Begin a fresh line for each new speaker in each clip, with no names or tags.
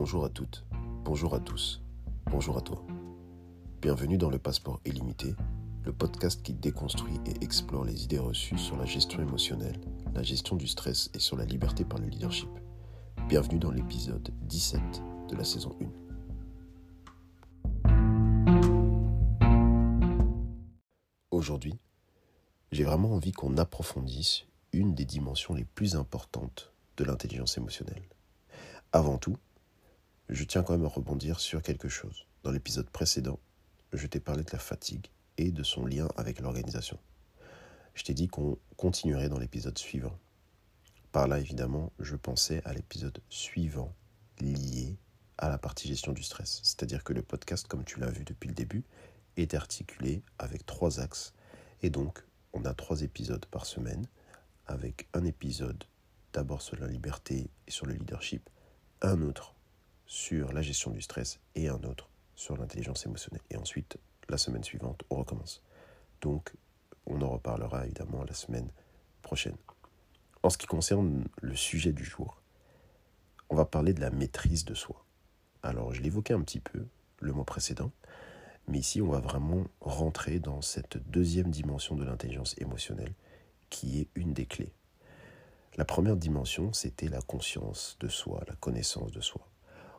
Bonjour à toutes, bonjour à tous, bonjour à toi. Bienvenue dans le Passeport illimité, le podcast qui déconstruit et explore les idées reçues sur la gestion émotionnelle, la gestion du stress et sur la liberté par le leadership. Bienvenue dans l'épisode 17 de la saison 1. Aujourd'hui, j'ai vraiment envie qu'on approfondisse une des dimensions les plus importantes de l'intelligence émotionnelle. Avant tout, je tiens quand même à rebondir sur quelque chose. Dans l'épisode précédent, je t'ai parlé de la fatigue et de son lien avec l'organisation. Je t'ai dit qu'on continuerait dans l'épisode suivant. Par là, évidemment, je pensais à l'épisode suivant lié à la partie gestion du stress. C'est-à-dire que le podcast, comme tu l'as vu depuis le début, est articulé avec trois axes. Et donc, on a trois épisodes par semaine, avec un épisode d'abord sur la liberté et sur le leadership, un autre sur la gestion du stress et un autre sur l'intelligence émotionnelle. Et ensuite, la semaine suivante, on recommence. Donc, on en reparlera évidemment la semaine prochaine. En ce qui concerne le sujet du jour, on va parler de la maîtrise de soi. Alors, je l'évoquais un petit peu le mois précédent, mais ici, on va vraiment rentrer dans cette deuxième dimension de l'intelligence émotionnelle qui est une des clés. La première dimension, c'était la conscience de soi, la connaissance de soi.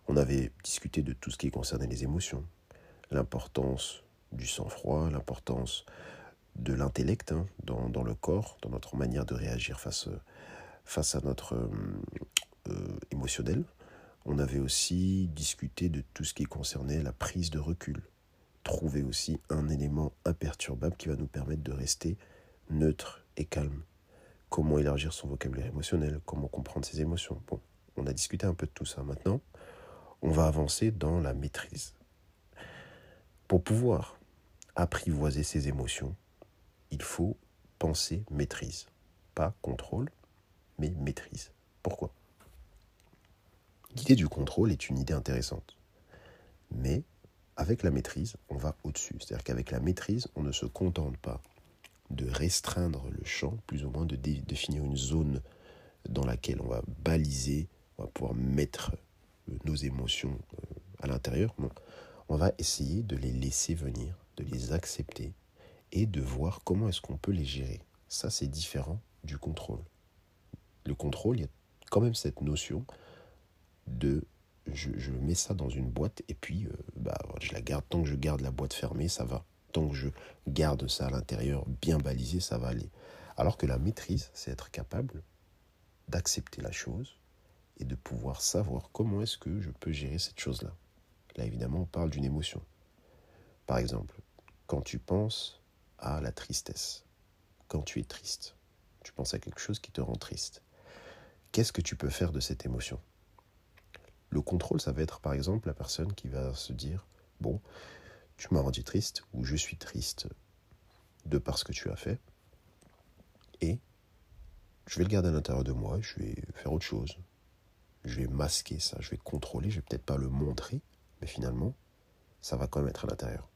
On avait discuté de tout ce qui concernait les émotions, l'importance du sang-froid, l'importance de l'intellect hein, dans, le corps, dans notre manière de réagir face, face à notre euh, euh, émotionnel. On avait aussi discuté de tout ce qui concernait la prise de recul. Trouver aussi un élément imperturbable qui va nous permettre de rester neutre et calme. Comment élargir son vocabulaire émotionnel, comment comprendre ses émotions. Bon, on a discuté un peu de tout ça maintenant on va avancer dans la maîtrise. Pour pouvoir apprivoiser ses émotions, il faut penser maîtrise. Pas contrôle, mais maîtrise. Pourquoi? L'idée du contrôle est une idée intéressante. Mais avec la maîtrise, on va au-dessus. C'est-à-dire qu'avec la maîtrise, on ne se contente pas de restreindre le champ, plus ou moins de définir une zone dans laquelle on va baliser, on va pouvoir mettre nos émotions euh, à l'intérieur, on va essayer de les laisser venir, de les accepter et de voir comment est-ce qu'on peut les gérer. Ça, c'est différent du contrôle. Le contrôle, il y a quand même cette notion de je, mets ça dans une boîte et puis euh, bah, je la garde. Tant que je garde la boîte fermée, ça va. Tant que je garde ça à l'intérieur bien balisé, ça va aller. Alors que la maîtrise, c'est être capable d'accepter la chose, et de pouvoir savoir comment est-ce que je peux gérer cette chose-là. Là, évidemment, on parle d'une émotion. Par exemple, quand tu penses à la tristesse, quand tu es triste, tu penses à quelque chose qui te rend triste. Qu'est-ce que tu peux faire de cette émotion? Le contrôle, ça va être par exemple la personne qui va se dire, bon, tu m'as rendu triste ou je suis triste de par ce que tu as fait, et je vais le garder à l'intérieur de moi, je vais faire autre chose, je vais masquer ça, je vais contrôler, je vais peut-être pas le montrer, mais finalement, ça va quand même être à l'intérieur.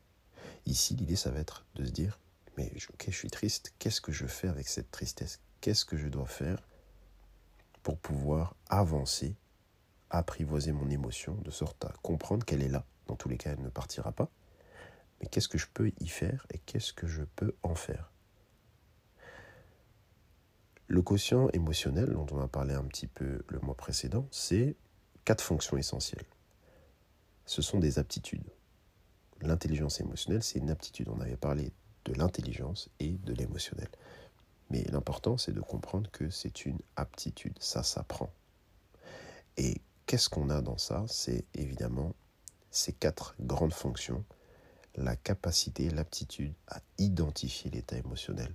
Ici, l'idée, ça va être de se dire, mais ok, je suis triste, qu'est-ce que je fais avec cette tristesse? Qu'est-ce que je dois faire pour pouvoir avancer, apprivoiser mon émotion, de sorte à comprendre qu'elle est là? Dans tous les cas, elle ne partira pas. Mais qu'est-ce que je peux y faire et qu'est-ce que je peux en faire? Le quotient émotionnel, dont on a parlé un petit peu le mois précédent, c'est quatre fonctions essentielles. Ce sont des aptitudes. L'intelligence émotionnelle, c'est une aptitude. On avait parlé de l'intelligence et de l'émotionnel. Mais l'important, c'est de comprendre que c'est une aptitude, ça s'apprend. Et qu'est-ce qu'on a dans ça? C'est évidemment ces quatre grandes fonctions, la capacité, l'aptitude à identifier l'état émotionnel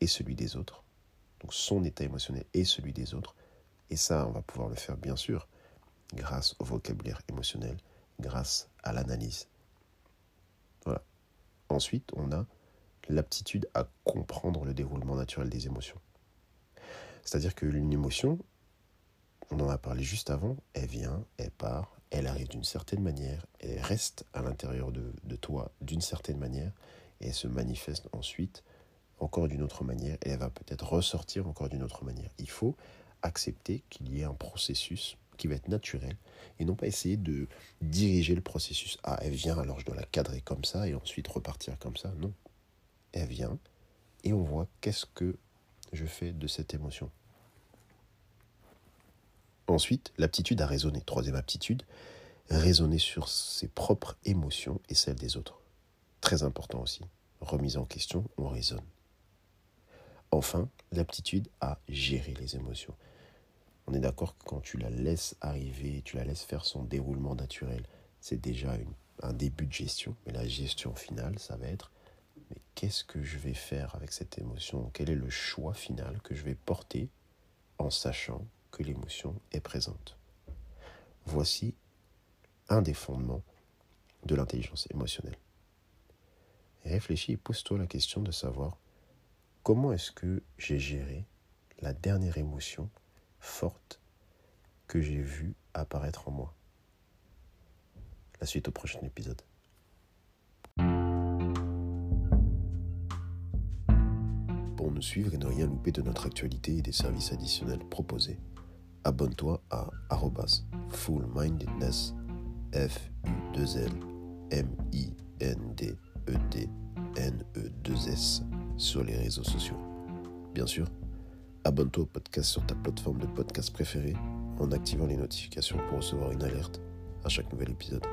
et celui des autres, donc son état émotionnel et celui des autres. Et ça, on va pouvoir le faire bien sûr grâce au vocabulaire émotionnel, grâce à l'analyse. Voilà. Ensuite, on a l'aptitude à comprendre le déroulement naturel des émotions. C'est-à-dire qu'une émotion, on en a parlé juste avant, elle vient, elle part, elle arrive d'une certaine manière, elle reste à l'intérieur de, de toi d'une certaine manière, et elle se manifeste ensuite encore d'une autre manière et elle va peut-être ressortir encore d'une autre manière. Il faut accepter qu'il y ait un processus qui va être naturelle et non pas essayer de diriger le processus. Ah, elle vient, alors je dois la cadrer comme ça et ensuite repartir comme ça. Non. Elle vient et on voit qu'est-ce que je fais de cette émotion. Ensuite, l'aptitude à raisonner. Troisième aptitude, raisonner sur ses propres émotions et celles des autres. Très important aussi. Remise en question, on raisonne. Enfin, l'aptitude à gérer les émotions. On est d'accord que quand tu la laisses arriver, tu la laisses faire son déroulement naturel, c'est déjà un début de gestion. Mais la gestion finale, ça va être mais qu'est-ce que je vais faire avec cette émotion? Quel est le choix final que je vais porter en sachant que l'émotion est présente? Voici un des fondements de l'intelligence émotionnelle. réfléchis et pose-toi la question de savoir comment est-ce que j'ai géré la dernière émotion forte que j'ai vue apparaître en moi? La suite au prochain épisode. Pour nous suivre et ne rien louper de notre actualité et des services additionnels proposés, abonne-toi à fullmindedness F-U-2-L-M-I-N-D-E-D-N-E-2-S sur les réseaux sociaux. Bien sûr, abonne-toi au podcast sur ta plateforme de podcast préférée en activant les notifications pour recevoir une alerte à chaque nouvel épisode.